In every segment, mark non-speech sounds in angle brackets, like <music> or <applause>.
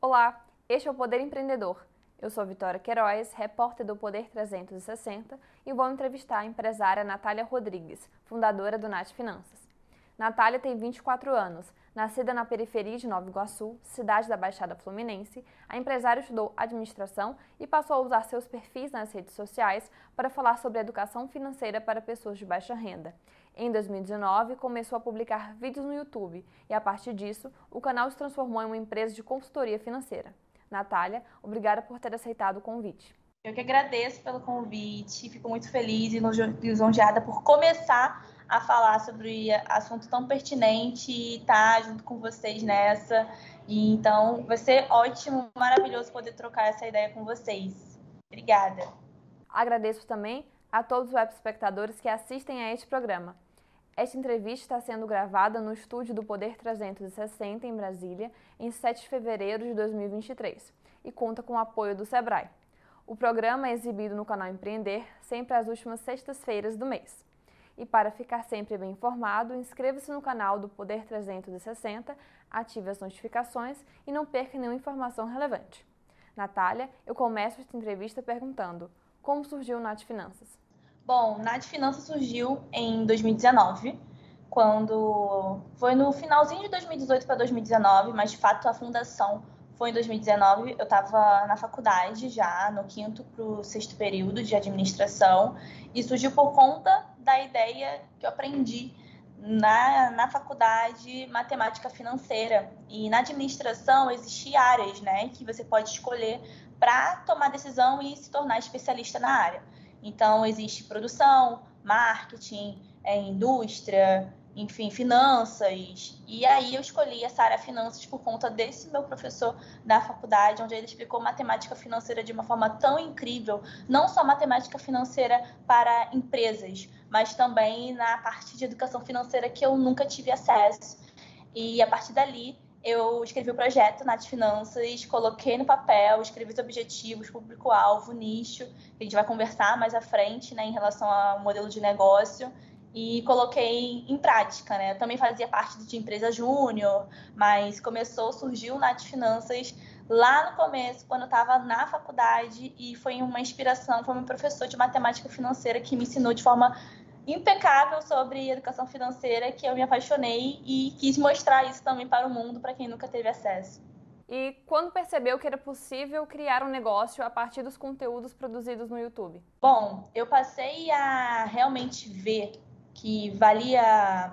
Olá, este é o Poder Empreendedor. Eu sou Vitória Queiroz, repórter do Poder 360 e vou entrevistar a empresária Natália Rodrigues, fundadora do Nath Finanças. Natália tem 24 anos. Nascida na periferia de Nova Iguaçu, cidade da Baixada Fluminense, a empresária estudou administração e passou a usar seus perfis nas redes sociais para falar sobre educação financeira para pessoas de baixa renda. Em 2019, começou a publicar vídeos no YouTube e, a partir disso, o canal se transformou em uma empresa de consultoria financeira. Natália, obrigada por ter aceitado o convite. Eu que agradeço pelo convite, fico muito feliz e lisonjeada por começar a falar sobre assunto tão pertinente e estar tá junto com vocês nessa. E então vai ser ótimo, maravilhoso poder trocar essa ideia com vocês. Obrigada. Agradeço também a todos os web espectadores que assistem a este programa. Esta entrevista está sendo gravada no estúdio do Poder 360 em Brasília, em 7 de fevereiro de 2023, e conta com o apoio do Sebrae. O programa é exibido no canal Empreender sempre às últimas sextas-feiras do mês. E para ficar sempre bem informado, inscreva-se no canal do Poder 360, ative as notificações e não perca nenhuma informação relevante. Natália, eu começo esta entrevista perguntando: como surgiu o Nath Finanças? Bom, Nath Finanças surgiu em 2019, quando foi no finalzinho de 2018 para 2019, mas de fato a fundação foi em 2019. Eu estava na faculdade já, no quinto para o sexto período de administração, e surgiu por conta da ideia que eu aprendi na, na faculdade matemática financeira. E na administração existem áreas né, que você pode escolher para tomar decisão e se tornar especialista na área. Então, existe produção, marketing, é, indústria, enfim, finanças. E aí eu escolhi essa área finanças por conta desse meu professor da faculdade, onde ele explicou matemática financeira de uma forma tão incrível, não só matemática financeira para empresas, mas também na parte de educação financeira que eu nunca tive acesso. E a partir dali, eu escrevi o projeto Nath Finanças, coloquei no papel, escrevi os objetivos, público-alvo, nicho, que a gente vai conversar mais à frente, né, em relação ao modelo de negócio, e coloquei em prática, né? Eu também fazia parte de empresa júnior, mas começou, surgiu o Nath Finanças lá no começo, quando eu estava na faculdade, e foi uma inspiração, foi um professor de matemática financeira que me ensinou de forma impecável sobre educação financeira que eu me apaixonei e quis mostrar isso também para o mundo, para quem nunca teve acesso. E quando percebeu que era possível criar um negócio a partir dos conteúdos produzidos no YouTube? Bom, eu passei a realmente ver que valia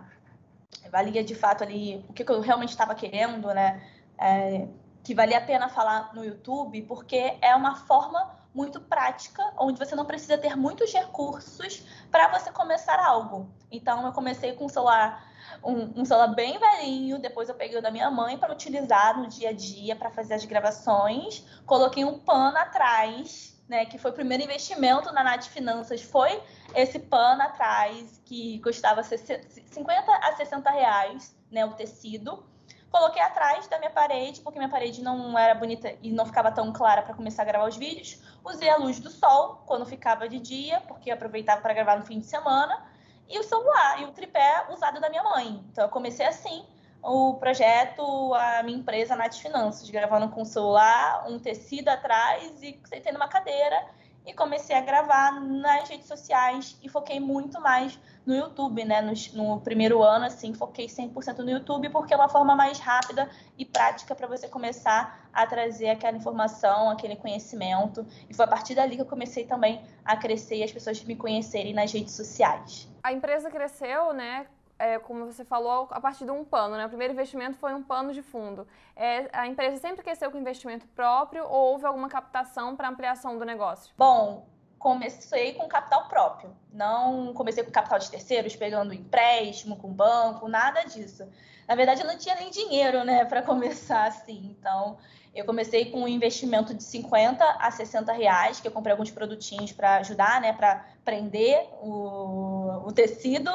valia de fato ali o que eu realmente estava querendo, né? É, que valia a pena falar no YouTube, porque é uma forma muito prática, onde você não precisa ter muitos recursos para você começar algo. Então, eu comecei com um celular, um, um celular bem velhinho, depois eu peguei o da minha mãe para utilizar no dia a dia para fazer as gravações, coloquei um pano atrás, né, que foi o primeiro investimento na Nath Finanças, foi esse pano atrás, que custava 50 a 60 reais, né, o tecido. Coloquei atrás da minha parede, porque minha parede não era bonita e não ficava tão clara para começar a gravar os vídeos. Usei a luz do sol quando ficava de dia, porque aproveitava para gravar no fim de semana. E o celular e o tripé usado da minha mãe. Então eu comecei assim o projeto, a minha empresa Nath Finanças, gravando com o celular, um tecido atrás e sentei numa cadeira e comecei a gravar nas redes sociais e foquei muito mais no YouTube, né? No, no primeiro ano, assim, foquei 100% no YouTube porque é uma forma mais rápida e prática para você começar a trazer aquela informação, aquele conhecimento. E foi a partir dali que eu comecei também a crescer e as pessoas me conhecerem nas redes sociais. A empresa cresceu, né? é, como você falou, a partir de um pano. Né? O primeiro investimento foi um pano de fundo. É, a empresa sempre cresceu com investimento próprio ou houve alguma captação para ampliação do negócio? Bom, comecei com capital próprio. Não comecei com capital de terceiros, pegando empréstimo com banco, nada disso. Na verdade, eu não tinha nem dinheiro né, para começar assim. Então, eu comecei com um investimento de 50 a 60 reais, que eu comprei alguns produtinhos para ajudar, né, para prender o, o tecido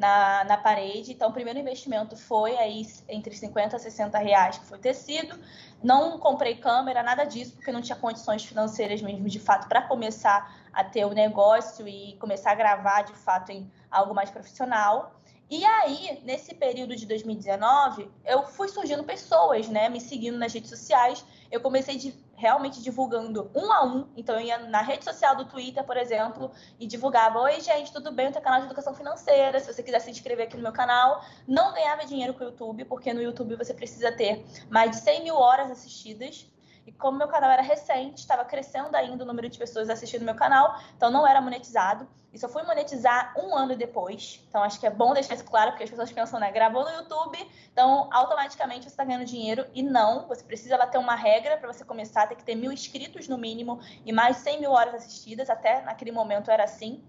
na, na parede. Então, o primeiro investimento foi aí entre 50 a 60 reais, que foi tecido. Não comprei câmera, nada disso, porque não tinha condições financeiras mesmo, de fato, para começar a ter o negócio e começar a gravar, de fato, em algo mais profissional. E aí, nesse período de 2019, eu fui surgindo pessoas, né, me seguindo nas redes sociais. Eu comecei de, realmente divulgando um a um. Então, eu ia na rede social do Twitter, por exemplo, e divulgava: Oi, gente, tudo bem? Eu tenho canal de educação financeira. Se você quiser se inscrever aqui no meu canal, não ganhava dinheiro com o YouTube, porque no YouTube você precisa ter mais de 100 mil horas assistidas. E como meu canal era recente, estava crescendo ainda o número de pessoas assistindo meu canal, então não era monetizado. E só fui monetizar um ano depois. Então acho que é bom deixar isso claro, porque as pessoas pensam, né? Gravou no YouTube, então automaticamente você está ganhando dinheiro. E não, você precisa bater uma regra para você começar, tem que ter mil inscritos no mínimo e mais 100 mil horas assistidas. Até naquele momento era assim.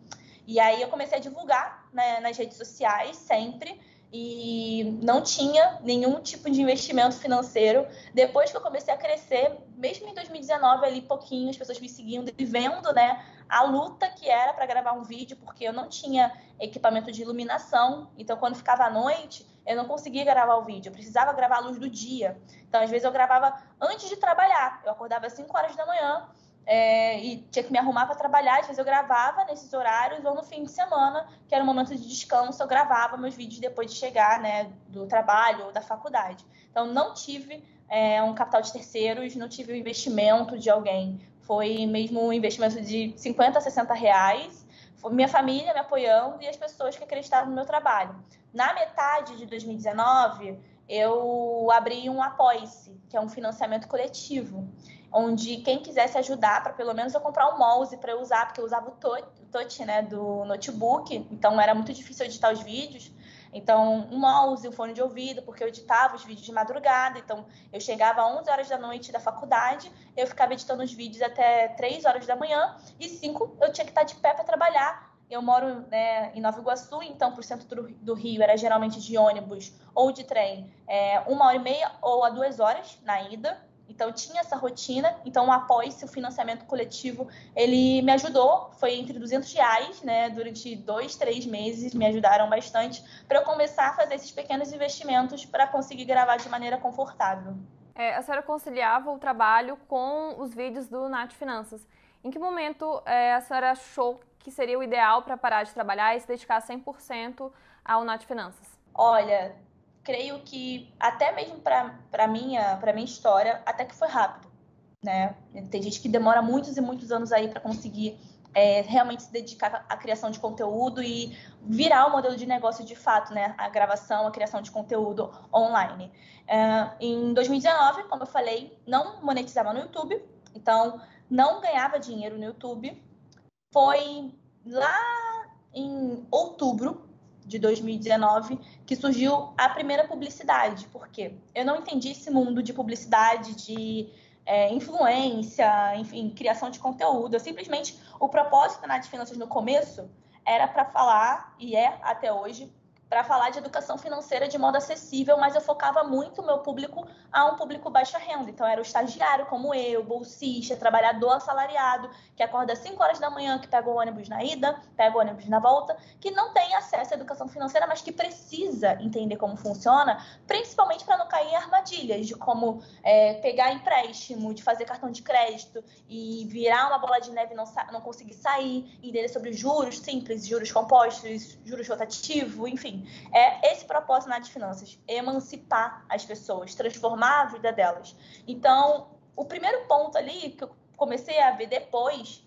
E aí eu comecei a divulgar né, nas redes sociais sempre e não tinha nenhum tipo de investimento financeiro. Depois que eu comecei a crescer, mesmo em 2019, ali pouquinho, as pessoas me seguindo e vendo, né, a luta que era para gravar um vídeo, porque eu não tinha equipamento de iluminação. Então, quando ficava à noite, eu não conseguia gravar o vídeo, eu precisava gravar a luz do dia. Então, às vezes, eu gravava antes de trabalhar. Eu acordava às 5 horas da manhã, é, e tinha que me arrumar para trabalhar. Às vezes eu gravava nesses horários ou no fim de semana, que era um momento de descanso, eu gravava meus vídeos depois de chegar né, do trabalho ou da faculdade. Então não tive é, um capital de terceiros, não tive o um investimento de alguém. Foi mesmo um investimento de 50, 60 reais. Foi minha família me apoiando e as pessoas que acreditavam no meu trabalho. Na metade de 2019, eu abri um Apoice, que é um financiamento coletivo onde quem quisesse ajudar para pelo menos eu comprar um mouse para usar, porque eu usava o touch, né, do notebook, então era muito difícil editar os vídeos. Então, um mouse, um fone de ouvido, porque eu editava os vídeos de madrugada. Então, eu chegava às 11 horas da noite da faculdade, eu ficava editando os vídeos até 3 horas da manhã, e 5 eu tinha que estar de pé para trabalhar. Eu moro né, em Nova Iguaçu, então, por centro do Rio, era geralmente de ônibus ou de trem, é, uma hora e meia ou a duas horas na ida. Então, tinha essa rotina. Então, apoio-se, o financiamento coletivo, ele me ajudou. Foi entre 200 reais, né? Durante dois, três meses, me ajudaram bastante para eu começar a fazer esses pequenos investimentos para conseguir gravar de maneira confortável. É, a senhora conciliava o trabalho com os vídeos do Nath Finanças. Em que momento é, a senhora achou que seria o ideal para parar de trabalhar e se dedicar 100% ao Nath Finanças? Olha, creio que até mesmo para minha para minha história até que foi rápido né? Tem gente que demora muitos e muitos anos aí para conseguir é, realmente se dedicar à criação de conteúdo e virar o modelo de negócio de fato né? A gravação a criação de conteúdo online. É, em 2019 como eu falei não monetizava no YouTube então não ganhava dinheiro no YouTube. Foi lá em outubro de 2019 que surgiu a primeira publicidade. porque Eu não entendi esse mundo de publicidade, de é, influência, enfim, criação de conteúdo. Eu simplesmente, o propósito na de finanças no começo era para falar, e é até hoje, para falar de educação financeira de modo acessível, mas eu focava muito o meu público a um público baixa renda. Então, era o estagiário como eu, bolsista, trabalhador assalariado, que acorda às 5 horas da manhã, que pega o ônibus na ida, pega o ônibus na volta, que não tem acesso à educação financeira, mas que precisa entender como funciona, principalmente para não cair em armadilhas de como é, pegar empréstimo, de fazer cartão de crédito e virar uma bola de neve e não, não conseguir sair, entender sobre juros simples, juros compostos, juros rotativos, enfim é esse propósito na de finanças, emancipar as pessoas, transformar a vida delas. Então, o primeiro ponto ali que eu comecei a ver depois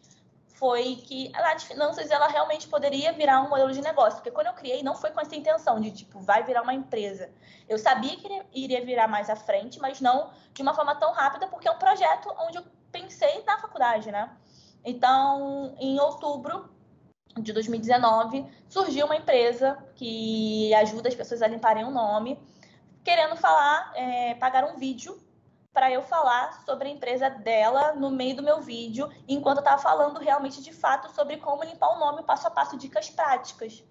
foi que a de finanças ela realmente poderia virar um modelo de negócio, porque quando eu criei não foi com essa intenção de tipo vai virar uma empresa. Eu sabia que iria virar mais à frente, mas não de uma forma tão rápida, porque é um projeto onde eu pensei na faculdade, né? Então, em outubro de 2019, surgiu uma empresa que ajuda as pessoas a limparem o nome, querendo falar, é, pagar um vídeo para eu falar sobre a empresa dela no meio do meu vídeo, enquanto eu estava falando realmente de fato sobre como limpar o nome, passo a passo, dicas práticas.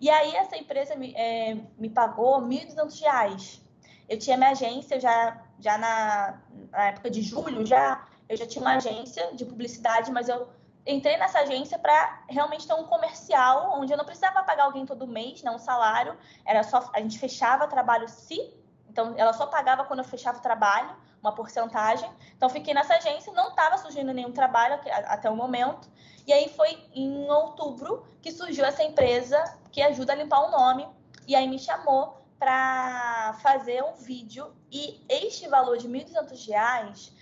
E aí essa empresa me, é, me pagou R$ 1.200. Eu tinha minha agência já, já na, na época de julho, já eu já tinha uma agência de publicidade, mas eu entrei nessa agência para realmente ter um comercial onde eu não precisava pagar alguém todo mês, não um salário, era só a gente fechava trabalho se, então ela só pagava quando eu fechava o trabalho, uma porcentagem. Então fiquei nessa agência, não estava surgindo nenhum trabalho até o momento. E aí foi em outubro que surgiu essa empresa que ajuda a limpar o nome e aí me chamou para fazer um vídeo e este valor de R$ 1.200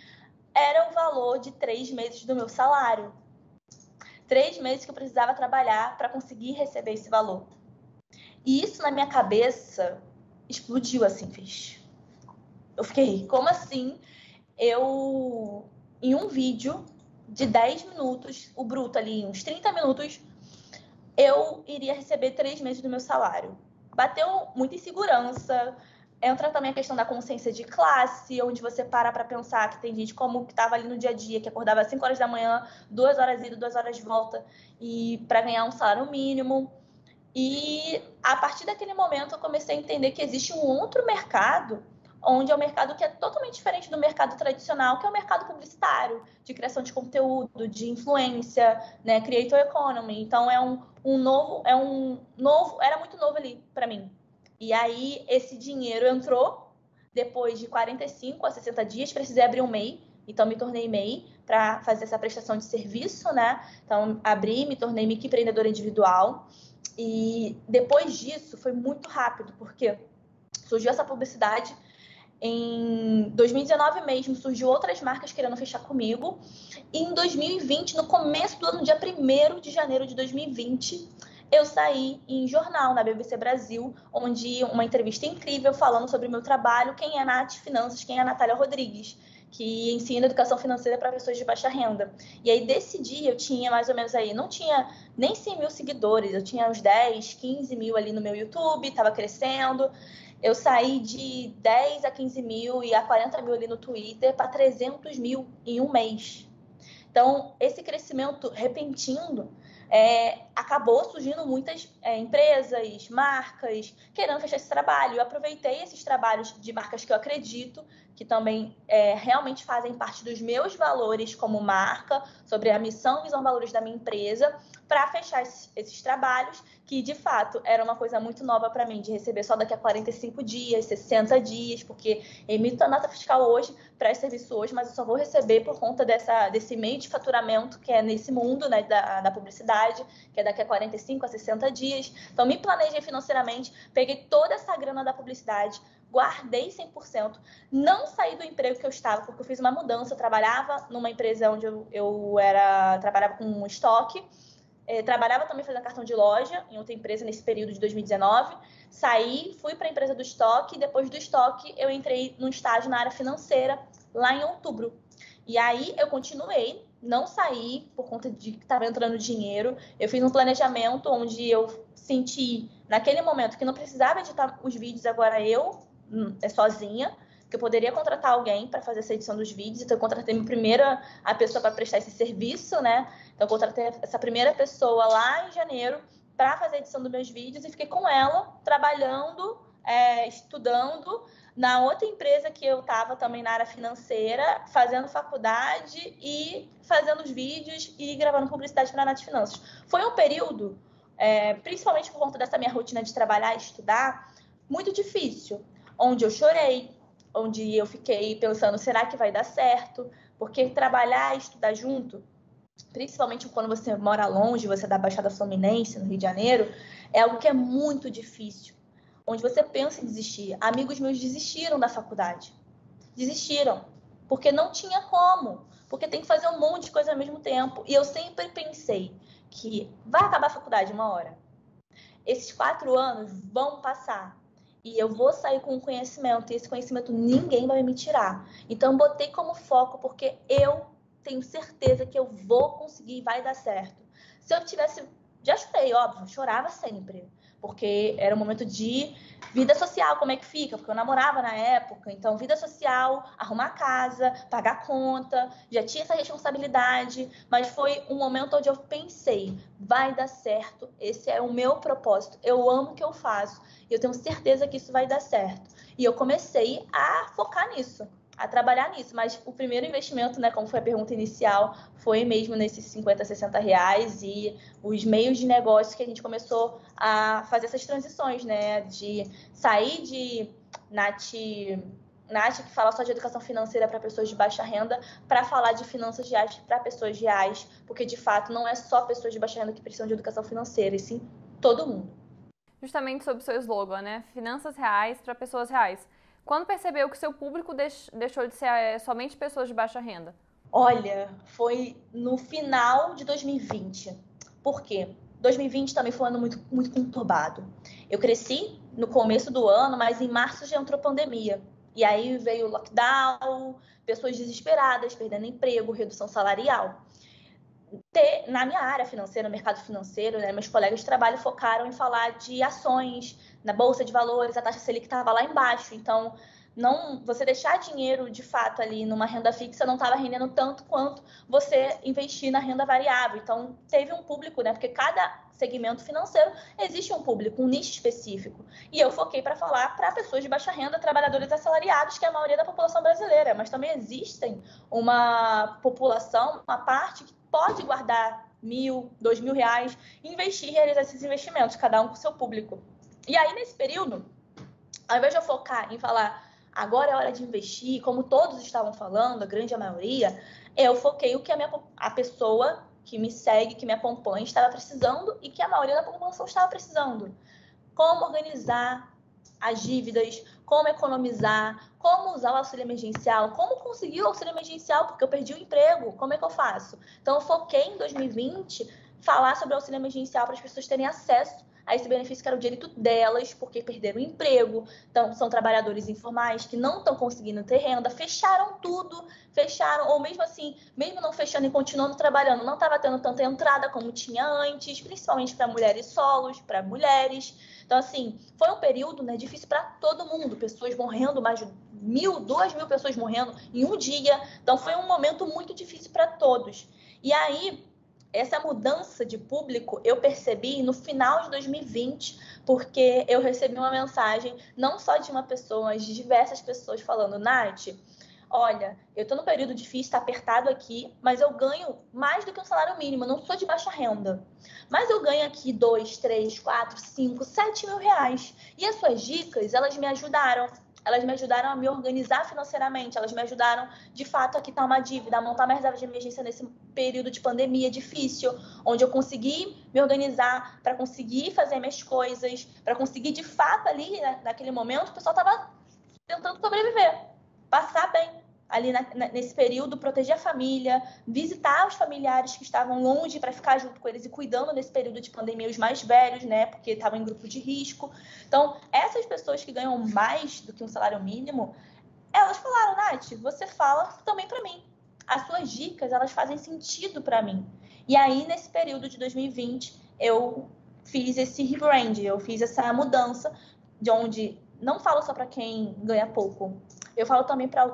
era o valor de três meses do meu salário. Três meses que eu precisava trabalhar para conseguir receber esse valor. E isso na minha cabeça explodiu assim, fez. Eu fiquei, como assim? Eu, em um vídeo de 10 minutos, o bruto ali, uns 30 minutos, eu iria receber três meses do meu salário. Bateu muita insegurança, entra também a questão da consciência de classe, onde você para para pensar que tem gente como que estava ali no dia a dia, que acordava às 5 horas da manhã, duas horas ida, duas horas de volta, e para ganhar um salário mínimo. E a partir daquele momento eu comecei a entender que existe um outro mercado, onde é um mercado que é totalmente diferente do mercado tradicional, que é o mercado publicitário, de criação de conteúdo, de influência, né, creator economy. Então é um, um novo, é um novo, era muito novo ali para mim. E aí esse dinheiro entrou depois de 45 a 60 dias, precisei abrir um MEI, então me tornei MEI para fazer essa prestação de serviço, né? Então abri, me tornei microempreendedora individual. E depois disso foi muito rápido, porque surgiu essa publicidade. Em 2019 mesmo, surgiu outras marcas querendo fechar comigo. E em 2020, no começo do ano, dia 1 de janeiro de 2020, eu saí em jornal na BBC Brasil, onde uma entrevista incrível falando sobre o meu trabalho, quem é Nath Finanças, quem é a Natália Rodrigues que ensina educação financeira para pessoas de baixa renda. E aí, desse dia, eu tinha mais ou menos aí, não tinha nem 100 mil seguidores, eu tinha uns 10, 15 mil ali no meu YouTube, estava crescendo. Eu saí de 10 a 15 mil e a 40 mil ali no Twitter para 300 mil em um mês. Então, esse crescimento repentino é, acabou surgindo muitas é, empresas, marcas querendo fechar esse trabalho. Eu aproveitei esses trabalhos de marcas que eu acredito, que também é, realmente fazem parte dos meus valores como marca, sobre a missão, visão, valores da minha empresa, para fechar esses, esses, trabalhos, que de fato era uma coisa muito nova para mim, de receber só daqui a 45 dias, 60 dias, porque emito a nota fiscal hoje, presto serviço hoje, mas eu só vou receber por conta dessa, desse meio de faturamento que é nesse mundo né, da, da publicidade, que é daqui a 45 a 60 dias. Então, me planejei financeiramente, peguei toda essa grana da publicidade, guardei 100%, não saí do emprego que eu estava, porque eu fiz uma mudança, eu trabalhava numa empresa onde eu, era, trabalhava com um estoque, é, trabalhava também fazendo cartão de loja em outra empresa nesse período de 2019. Saí, fui para a empresa do estoque. Depois do estoque, eu entrei num estágio na área financeira lá em outubro. E aí eu continuei, não saí por conta de que estava entrando dinheiro. Eu fiz um planejamento onde eu senti naquele momento que não precisava editar os vídeos agora eu sozinha, que eu poderia contratar alguém para fazer essa edição dos vídeos. Então, eu contratei minha primeira a pessoa para prestar esse serviço, né? Então, eu contratei essa primeira pessoa lá em janeiro para fazer a edição dos meus vídeos e fiquei com ela trabalhando, é, estudando na outra empresa que eu estava também na área financeira, fazendo faculdade e fazendo os vídeos e gravando publicidade para a Nath Finanças. Foi um período, é, principalmente por conta dessa minha rotina de trabalhar e estudar, muito difícil onde eu chorei, onde eu fiquei pensando, será que vai dar certo? Porque trabalhar e estudar junto, principalmente quando você mora longe, você é da Baixada Fluminense, no Rio de Janeiro, é algo que é muito difícil. Onde você pensa em desistir. Amigos meus desistiram da faculdade. Desistiram. Porque não tinha como. Porque tem que fazer um monte de coisa ao mesmo tempo. E eu sempre pensei que vai acabar a faculdade uma hora. Esses quatro anos vão passar e eu vou sair com conhecimento, e esse conhecimento ninguém vai me tirar. Então, botei como foco, porque eu tenho certeza que eu vou conseguir vai dar certo. Se eu tivesse. Já chorei, óbvio, chorava sempre porque era um momento de vida social, como é que fica? Porque eu namorava na época, então vida social, arrumar casa, pagar conta, já tinha essa responsabilidade, mas foi um momento onde eu pensei, vai dar certo, esse é o meu propósito, eu amo o que eu faço, eu tenho certeza que isso vai dar certo. E eu comecei a focar nisso a trabalhar nisso. Mas o primeiro investimento, né, como foi a pergunta inicial, foi mesmo nesses 50, 60 reais e os meios de negócio que a gente começou a fazer essas transições, né? De sair de Nath, Nath que fala só de educação financeira para pessoas de baixa renda, para falar de finanças reais para pessoas reais, porque de fato não é só pessoas de baixa renda que precisam de educação financeira, e sim todo mundo. justamente sobre o seu slogan, né? Finanças reais para pessoas reais. Quando percebeu que seu público deixou de ser é, somente pessoas de baixa renda? Olha, foi no final de 2020. Por quê? 2020 também foi um ano muito, muito conturbado. Eu cresci no começo do ano, mas em março já entrou pandemia. E aí veio o lockdown, pessoas desesperadas, perdendo emprego, redução salarial. Ter, na minha área financeira, no mercado financeiro, né, meus colegas de trabalho focaram em falar de ações na bolsa de valores, a taxa Selic estava lá embaixo. Então, não você deixar dinheiro de fato ali numa renda fixa não estava rendendo tanto quanto você investir na renda variável. Então, teve um público, né? Porque cada segmento financeiro existe um público, um nicho específico. E eu foquei para falar para pessoas de baixa renda, trabalhadores assalariados, que é a maioria da população brasileira, mas também existem uma população, uma parte que pode guardar mil, dois mil reais, investir e realizar esses investimentos, cada um com seu público. E aí, nesse período, ao invés de eu focar em falar agora é hora de investir, como todos estavam falando, a grande maioria, eu foquei o que a, minha, a pessoa que me segue, que me acompanha, estava precisando e que a maioria da população estava precisando. Como organizar as dívidas, como economizar, como usar o auxílio emergencial, como conseguir o auxílio emergencial, porque eu perdi o emprego, como é que eu faço? Então, eu foquei em 2020 falar sobre o auxílio emergencial para as pessoas terem acesso a esse benefício que era o direito delas, porque perderam o emprego, então são trabalhadores informais que não estão conseguindo ter renda, fecharam tudo, fecharam, ou mesmo assim, mesmo não fechando e continuando trabalhando, não estava tendo tanta entrada como tinha antes, principalmente para mulheres solos, para mulheres. Então, assim, foi um período né, difícil para todo mundo, pessoas morrendo, mais de mil, duas mil pessoas morrendo em um dia. Então, foi um momento muito difícil para todos. E aí, essa mudança de público eu percebi no final de 2020, porque eu recebi uma mensagem não só de uma pessoa, mas de diversas pessoas falando, Nath, olha, eu estou no período difícil, está apertado aqui, mas eu ganho mais do que um salário mínimo, eu não sou de baixa renda. Mas eu ganho aqui 2, 3, 4, 5, 7 mil reais. E as suas dicas, elas me ajudaram elas me ajudaram a me organizar financeiramente, elas me ajudaram, de fato, a quitar uma dívida, a montar uma reserva de emergência nesse período de pandemia difícil, onde eu consegui me organizar para conseguir fazer minhas coisas, para conseguir, de fato, ali, né, naquele momento, o pessoal estava tentando sobreviver, passar bem ali na, nesse período, proteger a família, visitar os familiares que estavam longe para ficar junto com eles e cuidando nesse período de pandemia, os mais velhos, né, porque estavam em grupo de risco. Então, essas pessoas que ganham mais do que um salário mínimo, elas falaram, Nath, você fala também para mim. As suas dicas, elas fazem sentido para mim. E aí, nesse período de 2020, eu fiz esse rebrand, eu fiz essa mudança de onde não falo só para quem ganha pouco, eu falo também para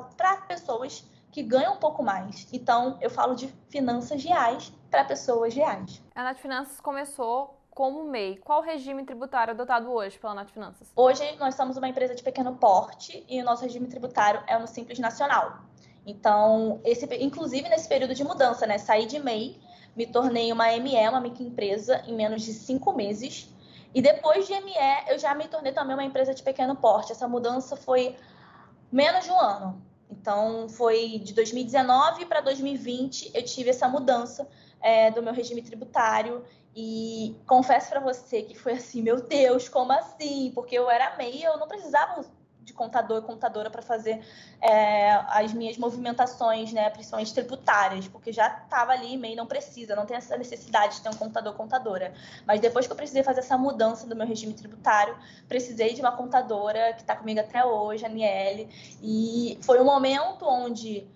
pessoas que ganham um pouco mais. Então, eu falo de finanças reais para pessoas reais. A Nath Finanças começou como MEI. Qual o regime tributário adotado hoje pela Nath Finanças? Hoje, nós somos uma empresa de pequeno porte e o nosso regime tributário é no Simples Nacional. Então, esse, inclusive nesse período de mudança, né? Saí de MEI, me tornei uma ME, uma microempresa, em menos de cinco meses. E depois de ME, eu já me tornei também uma empresa de pequeno porte. Essa mudança foi menos de um ano. Então, foi de 2019 para 2020 eu tive essa mudança é, do meu regime tributário. E confesso para você que foi assim, meu Deus, como assim? Porque eu era MEI, eu não precisava de contador e contadora para fazer é, as minhas movimentações, né, principalmente tributárias, porque já estava ali, meio não precisa, não tem essa necessidade de ter um contador contadora. Mas depois que eu precisei fazer essa mudança do meu regime tributário, precisei de uma contadora que está comigo até hoje, a Aniele, e foi um momento onde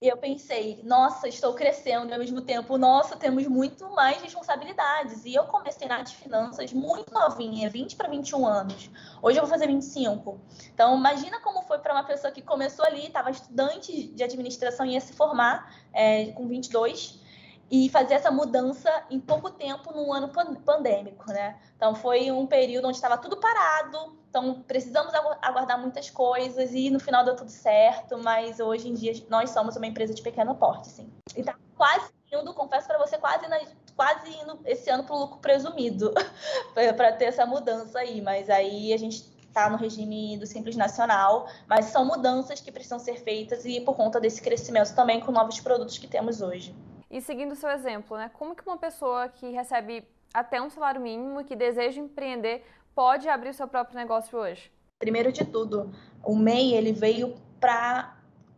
e eu pensei, nossa, estou crescendo e ao mesmo tempo, nossa, temos muito mais responsabilidades. E eu comecei na de finanças muito novinha, 20 para 21 anos. Hoje eu vou fazer 25. Então, imagina como foi para uma pessoa que começou ali, estava estudante de administração e ia se formar é, com 22 e fazer essa mudança em pouco tempo num ano pandêmico, né? Então foi um período onde estava tudo parado, então precisamos aguardar muitas coisas e no final deu tudo certo, mas hoje em dia nós somos uma empresa de pequeno porte, sim. E tá quase indo, confesso para você, quase, na, quase indo esse ano para o lucro presumido, <laughs> para ter essa mudança aí, mas aí a gente está no regime do Simples Nacional, mas são mudanças que precisam ser feitas e por conta desse crescimento também com novos produtos que temos hoje. E seguindo o seu exemplo, né, como que uma pessoa que recebe até um salário mínimo e que deseja empreender pode abrir seu próprio negócio hoje? Primeiro de tudo, o MEI ele veio para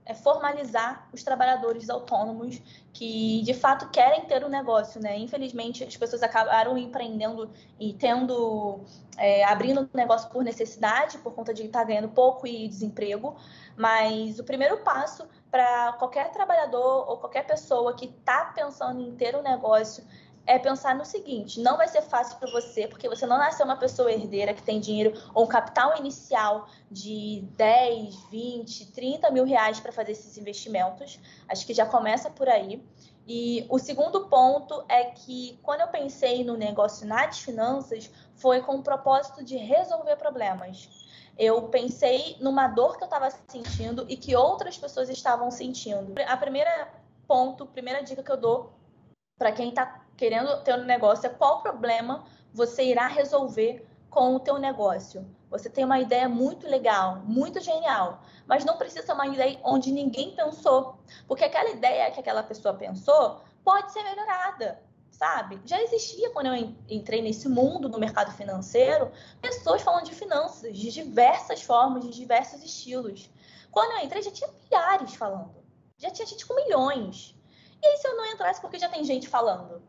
é, formalizar os trabalhadores autônomos que de fato querem ter um negócio, né? Infelizmente, as pessoas acabaram empreendendo e tendo, é, abrindo um negócio por necessidade, por conta de estar ganhando pouco e desemprego. Mas o primeiro passo para qualquer trabalhador ou qualquer pessoa que está pensando em ter um negócio é pensar no seguinte: não vai ser fácil para você, porque você não nasceu uma pessoa herdeira que tem dinheiro ou um capital inicial de 10, 20, 30 mil reais para fazer esses investimentos. Acho que já começa por aí. E o segundo ponto é que quando eu pensei no negócio nas finanças, foi com o propósito de resolver problemas. Eu pensei numa dor que eu estava sentindo e que outras pessoas estavam sentindo. A primeira ponto, primeira dica que eu dou para quem está querendo ter um negócio é qual problema você irá resolver com o teu negócio. Você tem uma ideia muito legal, muito genial, mas não precisa ser uma ideia onde ninguém pensou, porque aquela ideia que aquela pessoa pensou pode ser melhorada, sabe? Já existia quando eu entrei nesse mundo do mercado financeiro, pessoas falando de finanças de diversas formas, de diversos estilos. Quando eu entrei já tinha milhares falando, já tinha gente com milhões. E aí se eu não entrasse porque já tem gente falando?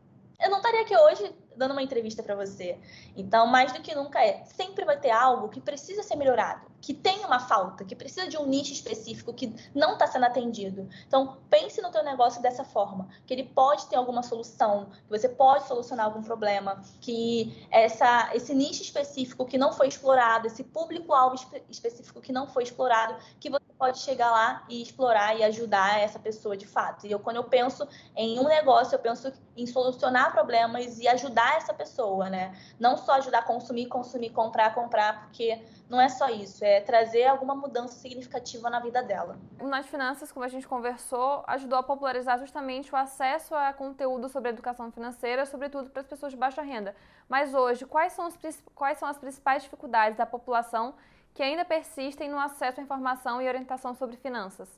Eu não estaria aqui hoje dando uma entrevista para você. Então, mais do que nunca é, sempre vai ter algo que precisa ser melhorado, que tem uma falta, que precisa de um nicho específico que não está sendo atendido. Então, pense no teu negócio dessa forma, que ele pode ter alguma solução, que você pode solucionar algum problema, que essa, esse nicho específico que não foi explorado, esse público-alvo específico que não foi explorado, que você pode chegar lá e explorar e ajudar essa pessoa de fato. E eu, quando eu penso em um negócio, eu penso em solucionar problemas e ajudar essa pessoa, né? Não só ajudar a consumir, consumir, comprar, comprar, porque não é só isso, é trazer alguma mudança significativa na vida dela. Nas finanças, como a gente conversou, ajudou a popularizar justamente o acesso a conteúdo sobre educação financeira, sobretudo para as pessoas de baixa renda. Mas hoje, quais são, os, quais são as principais dificuldades da população que ainda persistem no acesso à informação e orientação sobre finanças?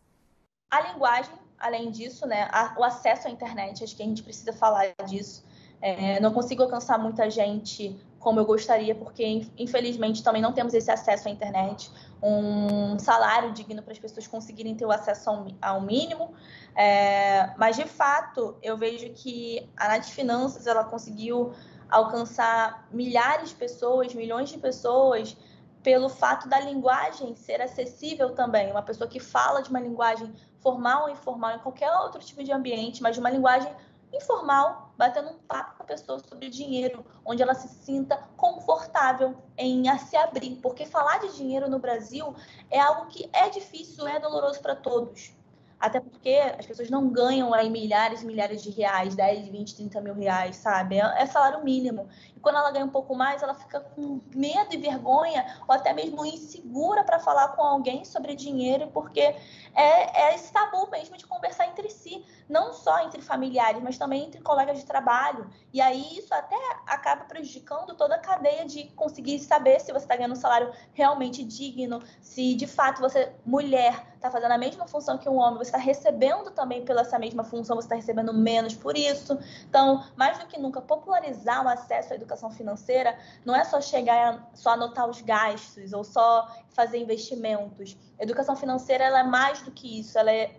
A linguagem, além disso, né, a, o acesso à internet, acho que a gente precisa falar disso. É, não consigo alcançar muita gente como eu gostaria, porque infelizmente também não temos esse acesso à internet, um salário digno para as pessoas conseguirem ter o acesso ao, mínimo. É, mas de fato, eu vejo que a Nath Finanças ela conseguiu alcançar milhares de pessoas, milhões de pessoas pelo fato da linguagem ser acessível também. Uma pessoa que fala de uma linguagem formal ou informal em qualquer outro tipo de ambiente, mas de uma linguagem informal, batendo um papo com a pessoa sobre dinheiro, onde ela se sinta confortável em se abrir, porque falar de dinheiro no Brasil é algo que é difícil, é doloroso para todos. Até porque as pessoas não ganham aí milhares e milhares de reais, 10, 20, 30 mil reais, sabe? É, é salário mínimo. E quando ela ganha um pouco mais, ela fica com medo e vergonha, ou até mesmo insegura para falar com alguém sobre dinheiro, porque é, é esse tabu mesmo de conversar entre si, não só entre familiares, mas também entre colegas de trabalho. E aí isso até acaba prejudicando toda a cadeia de conseguir saber se você está ganhando um salário realmente digno, se de fato você, mulher, está fazendo a mesma função que um homem, você está recebendo também pela essa mesma função, você está recebendo menos por isso. Então, mais do que nunca, popularizar o acesso à educação financeira não é só chegar, só anotar os gastos ou só fazer investimentos. Educação financeira ela é mais do que isso, ela é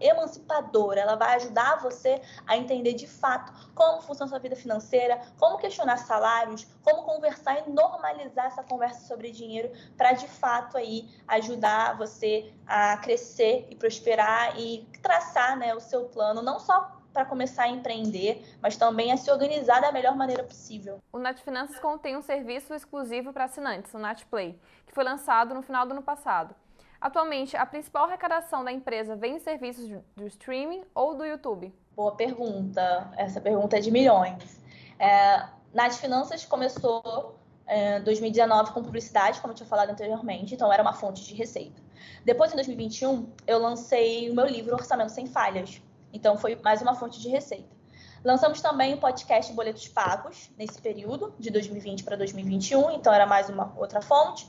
emancipadora, ela vai ajudar você a entender de fato como funciona a sua vida financeira, como questionar salários, como conversar e normalizar essa conversa sobre dinheiro para de fato aí ajudar você a crescer e prosperar e traçar né, o seu plano, não só para começar a empreender, mas também a se organizar da melhor maneira possível. O Nat Finanças contém um serviço exclusivo para assinantes, o Nat Play, que foi lançado no final do ano passado. Atualmente, a principal arrecadação da empresa vem em serviços do streaming ou do YouTube? Boa pergunta. Essa pergunta é de milhões. É, Nath Finanças começou em 2019 com publicidade, como eu tinha falado anteriormente, então era uma fonte de receita. Depois, em 2021, eu lancei o meu livro Orçamento Sem Falhas. Então, foi mais uma fonte de receita. Lançamos também o podcast Boletos Pagos, nesse período, de 2020 para 2021, então era mais uma outra fonte.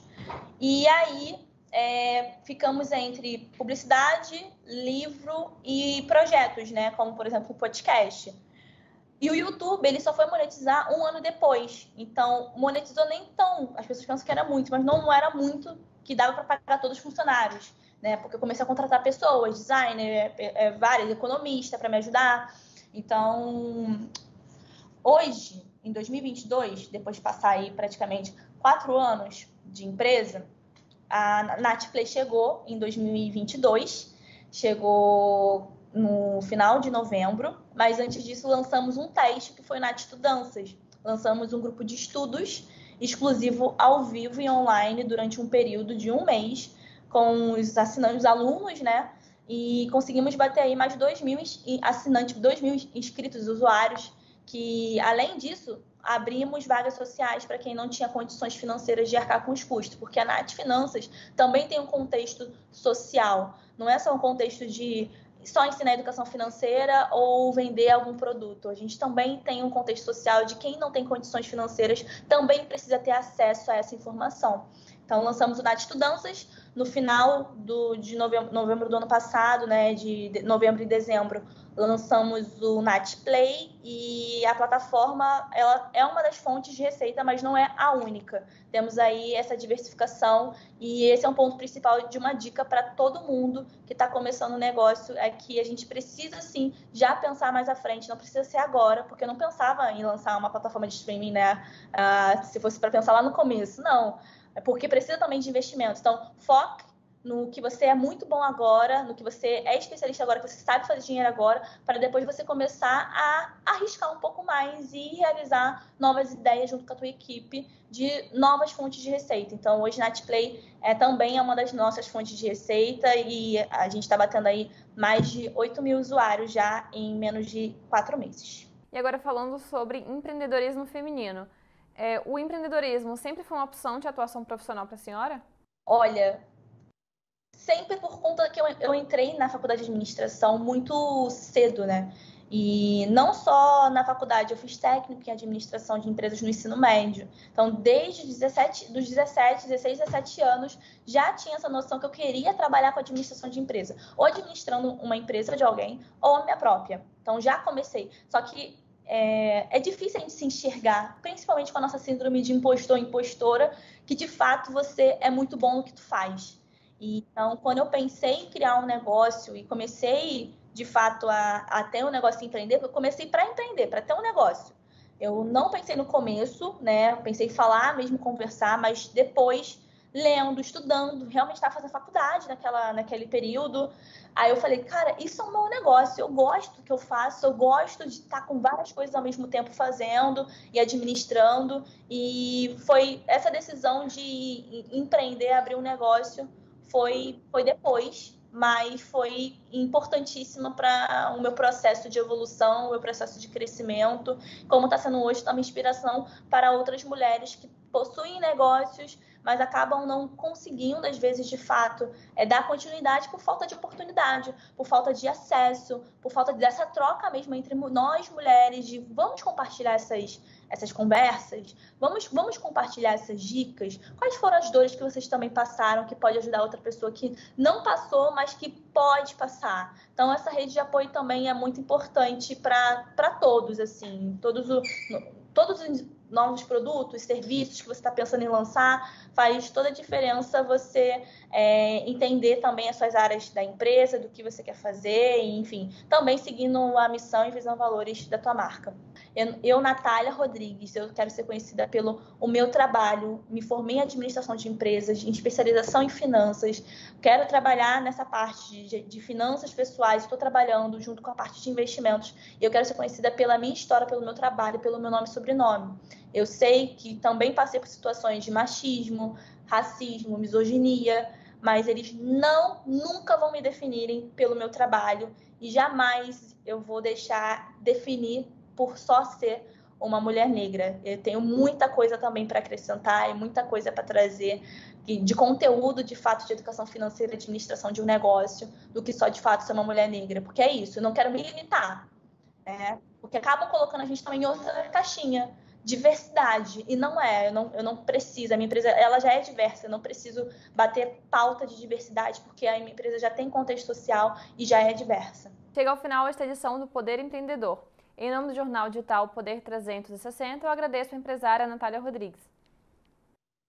E aí, é, ficamos entre publicidade, livro e projetos, né? Como, por exemplo, o podcast. E o YouTube, ele só foi monetizar um ano depois. Então, monetizou nem tão. As pessoas pensam que era muito, mas não era muito que dava para pagar todos os funcionários. Né? Porque eu comecei a contratar pessoas, designer, é, é, várias, economista para me ajudar. Então, hoje, em 2022, depois de passar aí praticamente quatro anos de empresa, a Natplay chegou em 2022, chegou final de novembro, mas antes disso lançamos um teste que foi na Danças. Lançamos um grupo de estudos exclusivo ao vivo e online durante um período de um mês com os assinantes, os alunos, né? E conseguimos bater aí mais de 2 mil assinantes, 2 mil inscritos, usuários, que além disso, abrimos vagas sociais para quem não tinha condições financeiras de arcar com os custos, porque a Nath Finanças também tem um contexto social, não é só um contexto de só ensinar educação financeira ou vender algum produto. A gente também tem um contexto social de quem não tem condições financeiras também precisa ter acesso a essa informação. Então, lançamos o Nath Estudanças no final do, de novembro, novembro, do ano passado, né, de novembro e dezembro, lançamos o Nat Play e a plataforma ela é uma das fontes de receita, mas não é a única. Temos aí essa diversificação e esse é um ponto principal de uma dica para todo mundo que está começando o negócio é que a gente precisa sim já pensar mais à frente, não precisa ser agora, porque eu não pensava em lançar uma plataforma de streaming, né? Uh, se fosse para pensar lá no começo, não porque precisa também de investimento. Então, foque no que você é muito bom agora, no que você é especialista agora, que você sabe fazer dinheiro agora, para depois você começar a arriscar um pouco mais e realizar novas ideias junto com a tua equipe de novas fontes de receita. Então, hoje Natplay é também é uma das nossas fontes de receita e a gente está batendo aí mais de 8 mil usuários já em menos de quatro meses. E agora falando sobre empreendedorismo feminino. É, o empreendedorismo sempre foi uma opção de atuação profissional para a senhora? Olha, sempre por conta que eu, eu entrei na faculdade de administração muito cedo, né? E não só na faculdade, eu fiz técnico em administração de empresas no ensino médio. Então, desde 17, dos 17, 16, 17 anos, já tinha essa noção que eu queria trabalhar com administração de empresa. Ou administrando uma empresa de alguém, ou a minha própria. Então, já comecei. Só que é, é, difícil a gente se enxergar, principalmente com a nossa síndrome de impostor, impostora, que de fato você é muito bom no que tu faz. Então, quando eu pensei em criar um negócio e comecei, de fato, a, a ter um negócio e empreender, eu comecei para empreender, para ter um negócio. Eu não pensei no começo, né? Pensei em falar, mesmo conversar, mas depois lendo, estudando, realmente estava fazendo faculdade naquela, naquele período. Aí eu falei, cara, isso é um meu negócio, eu gosto do que eu faço, eu gosto de estar com várias coisas ao mesmo tempo fazendo e administrando. E foi essa decisão de empreender, abrir um negócio, foi, foi depois, mas foi importantíssima para o meu processo de evolução, o meu processo de crescimento, como está sendo hoje, está uma inspiração para outras mulheres que possuem negócios mas acabam não conseguindo, às vezes, de fato, é, dar continuidade por falta de oportunidade, por falta de acesso, por falta dessa troca mesmo entre nós mulheres, de vamos compartilhar essas, essas conversas, vamos, vamos compartilhar essas dicas. Quais foram as dores que vocês também passaram que pode ajudar outra pessoa que não passou, mas que pode passar? Então, essa rede de apoio também é muito importante para todos, assim, todos, o, todos os novos produtos, serviços que você está pensando em lançar, faz toda a diferença você é, entender também as suas áreas da empresa, do que você quer fazer, enfim, também seguindo a missão e visão valores da tua marca. Eu, eu, Natália Rodrigues, eu quero ser conhecida pelo o meu trabalho, me formei em administração de empresas, em especialização em finanças, quero trabalhar nessa parte de, de finanças pessoais, estou trabalhando junto com a parte de investimentos, e eu quero ser conhecida pela minha história, pelo meu trabalho, pelo meu nome e sobrenome. Eu sei que também passei por situações de machismo, racismo, misoginia, mas eles não, nunca vão me definirem pelo meu trabalho e jamais eu vou deixar definir por só ser uma mulher negra. Eu tenho muita coisa também para acrescentar e muita coisa para trazer de conteúdo de fato de educação financeira e administração de um negócio do que só de fato ser uma mulher negra, porque é isso, eu não quero me limitar, né? Porque acabam colocando a gente também em outra caixinha diversidade. E não é, eu não, eu não preciso, a minha empresa ela já é diversa, eu não preciso bater pauta de diversidade, porque a minha empresa já tem contexto social e já é diversa. Chega ao final esta edição do Poder Empreendedor. Em nome do jornal digital Poder 360, eu agradeço a empresária Natália Rodrigues.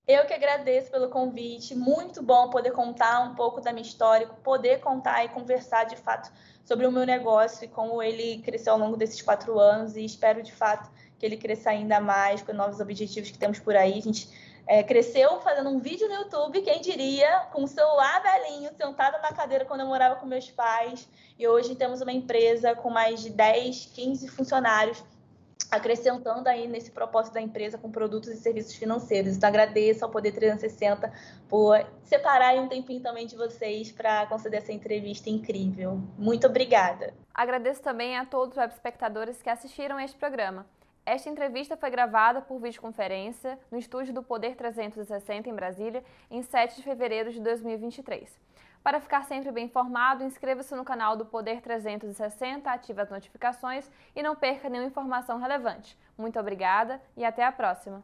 Eu que agradeço pelo convite, muito bom poder contar um pouco da minha história, poder contar e conversar de fato sobre o meu negócio e como ele cresceu ao longo desses quatro anos e espero de fato que ele cresça ainda mais com novos objetivos que temos por aí. A gente é, cresceu fazendo um vídeo no YouTube, quem diria, com o celular velhinho, sentado na cadeira quando eu morava com meus pais. E hoje temos uma empresa com mais de 10, 15 funcionários acrescentando aí nesse propósito da empresa com produtos e serviços financeiros. Então, agradeço ao Poder 360 por separar um tempinho também de vocês para conceder essa entrevista incrível. Muito obrigada. Agradeço também a todos os web espectadores que assistiram este programa. Esta entrevista foi gravada por videoconferência no estúdio do Poder 360 em Brasília, em 7 de fevereiro de 2023. Para ficar sempre bem informado, inscreva-se no canal do Poder 360, ative as notificações e não perca nenhuma informação relevante. Muito obrigada e até a próxima!